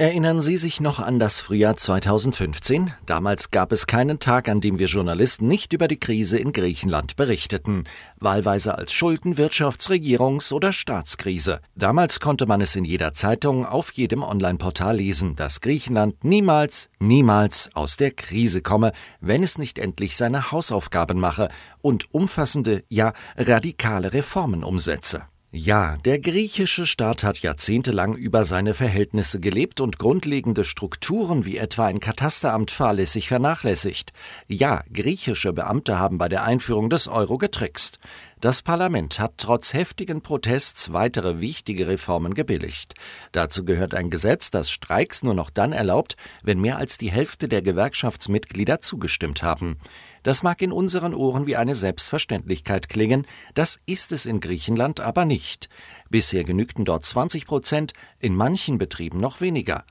Erinnern Sie sich noch an das Frühjahr 2015? Damals gab es keinen Tag, an dem wir Journalisten nicht über die Krise in Griechenland berichteten. Wahlweise als Schulden-, Wirtschafts-, Regierungs- oder Staatskrise. Damals konnte man es in jeder Zeitung, auf jedem Online-Portal lesen, dass Griechenland niemals, niemals aus der Krise komme, wenn es nicht endlich seine Hausaufgaben mache und umfassende, ja radikale Reformen umsetze. Ja, der griechische Staat hat jahrzehntelang über seine Verhältnisse gelebt und grundlegende Strukturen wie etwa ein Katasteramt fahrlässig vernachlässigt. Ja, griechische Beamte haben bei der Einführung des Euro getrickst. Das Parlament hat trotz heftigen Protests weitere wichtige Reformen gebilligt. Dazu gehört ein Gesetz, das Streiks nur noch dann erlaubt, wenn mehr als die Hälfte der Gewerkschaftsmitglieder zugestimmt haben. Das mag in unseren Ohren wie eine Selbstverständlichkeit klingen, das ist es in Griechenland aber nicht. Bisher genügten dort 20 Prozent, in manchen Betrieben noch weniger.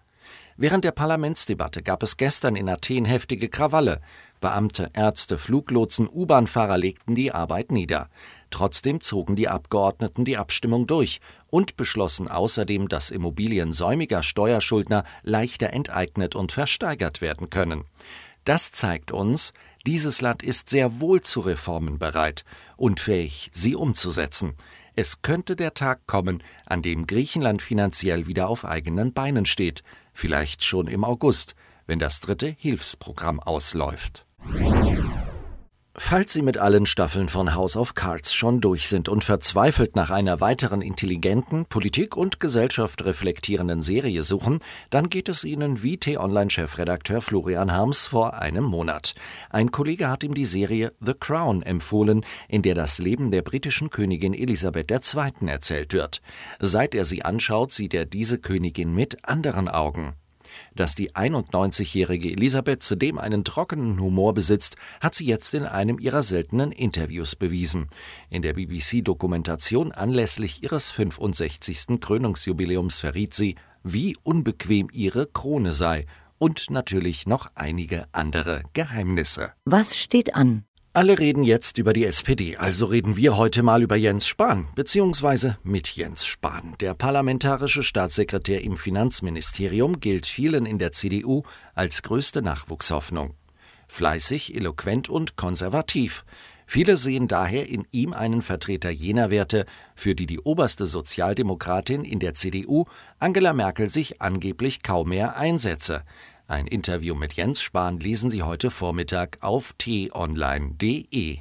Während der Parlamentsdebatte gab es gestern in Athen heftige Krawalle. Beamte, Ärzte, Fluglotsen, U-Bahn-Fahrer legten die Arbeit nieder. Trotzdem zogen die Abgeordneten die Abstimmung durch und beschlossen außerdem, dass Immobilien säumiger Steuerschuldner leichter enteignet und versteigert werden können. Das zeigt uns, dieses Land ist sehr wohl zu Reformen bereit und fähig, sie umzusetzen. Es könnte der Tag kommen, an dem Griechenland finanziell wieder auf eigenen Beinen steht, vielleicht schon im August, wenn das dritte Hilfsprogramm ausläuft. Falls Sie mit allen Staffeln von House of Cards schon durch sind und verzweifelt nach einer weiteren intelligenten, Politik und Gesellschaft reflektierenden Serie suchen, dann geht es Ihnen wie T-Online-Chefredakteur Florian Harms vor einem Monat. Ein Kollege hat ihm die Serie The Crown empfohlen, in der das Leben der britischen Königin Elisabeth II. erzählt wird. Seit er sie anschaut, sieht er diese Königin mit anderen Augen. Dass die 91-jährige Elisabeth zudem einen trockenen Humor besitzt, hat sie jetzt in einem ihrer seltenen Interviews bewiesen. In der BBC-Dokumentation anlässlich ihres 65. Krönungsjubiläums verriet sie, wie unbequem ihre Krone sei und natürlich noch einige andere Geheimnisse. Was steht an? Alle reden jetzt über die SPD, also reden wir heute mal über Jens Spahn, beziehungsweise mit Jens Spahn. Der parlamentarische Staatssekretär im Finanzministerium gilt vielen in der CDU als größte Nachwuchshoffnung. Fleißig, eloquent und konservativ. Viele sehen daher in ihm einen Vertreter jener Werte, für die die oberste Sozialdemokratin in der CDU, Angela Merkel, sich angeblich kaum mehr einsetze. Ein Interview mit Jens Spahn lesen Sie heute Vormittag auf t-online.de.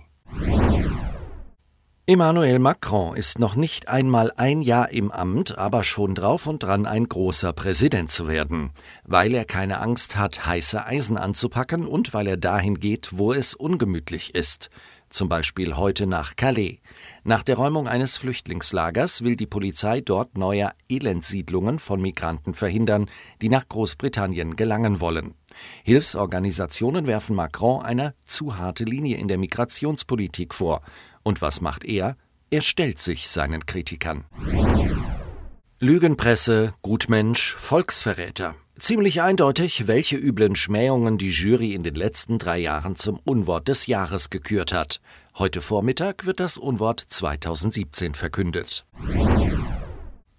Emmanuel Macron ist noch nicht einmal ein Jahr im Amt, aber schon drauf und dran, ein großer Präsident zu werden. Weil er keine Angst hat, heiße Eisen anzupacken und weil er dahin geht, wo es ungemütlich ist zum Beispiel heute nach Calais. Nach der Räumung eines Flüchtlingslagers will die Polizei dort neue Elendsiedlungen von Migranten verhindern, die nach Großbritannien gelangen wollen. Hilfsorganisationen werfen Macron eine zu harte Linie in der Migrationspolitik vor. Und was macht er? Er stellt sich seinen Kritikern. Lügenpresse, Gutmensch, Volksverräter. Ziemlich eindeutig, welche üblen Schmähungen die Jury in den letzten drei Jahren zum Unwort des Jahres gekürt hat. Heute Vormittag wird das Unwort 2017 verkündet.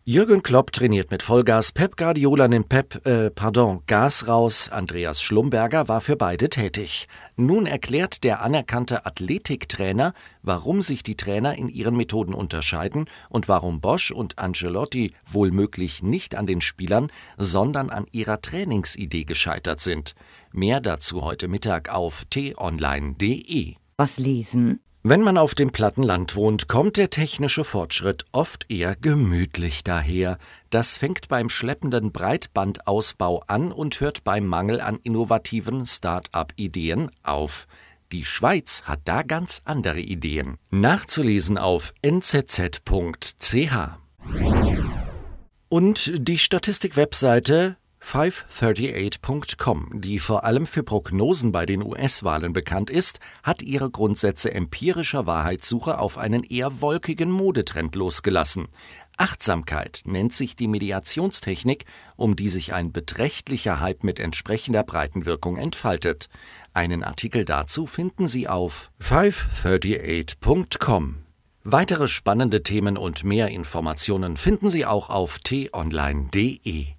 Jürgen Klopp trainiert mit Vollgas, Pep Guardiola nimmt Pep, äh, pardon, Gas raus, Andreas Schlumberger war für beide tätig. Nun erklärt der anerkannte Athletiktrainer, warum sich die Trainer in ihren Methoden unterscheiden und warum Bosch und Ancelotti wohl möglich nicht an den Spielern, sondern an ihrer Trainingsidee gescheitert sind. Mehr dazu heute Mittag auf t-online.de. Was lesen? Wenn man auf dem platten Land wohnt, kommt der technische Fortschritt oft eher gemütlich daher. Das fängt beim schleppenden Breitbandausbau an und hört beim Mangel an innovativen Start-up-Ideen auf. Die Schweiz hat da ganz andere Ideen. Nachzulesen auf nzz.ch. Und die Statistik-Webseite 538.com, die vor allem für Prognosen bei den US-Wahlen bekannt ist, hat ihre Grundsätze empirischer Wahrheitssuche auf einen eher wolkigen Modetrend losgelassen. Achtsamkeit nennt sich die Mediationstechnik, um die sich ein beträchtlicher Hype mit entsprechender Breitenwirkung entfaltet. Einen Artikel dazu finden Sie auf 538.com. Weitere spannende Themen und mehr Informationen finden Sie auch auf t-online.de.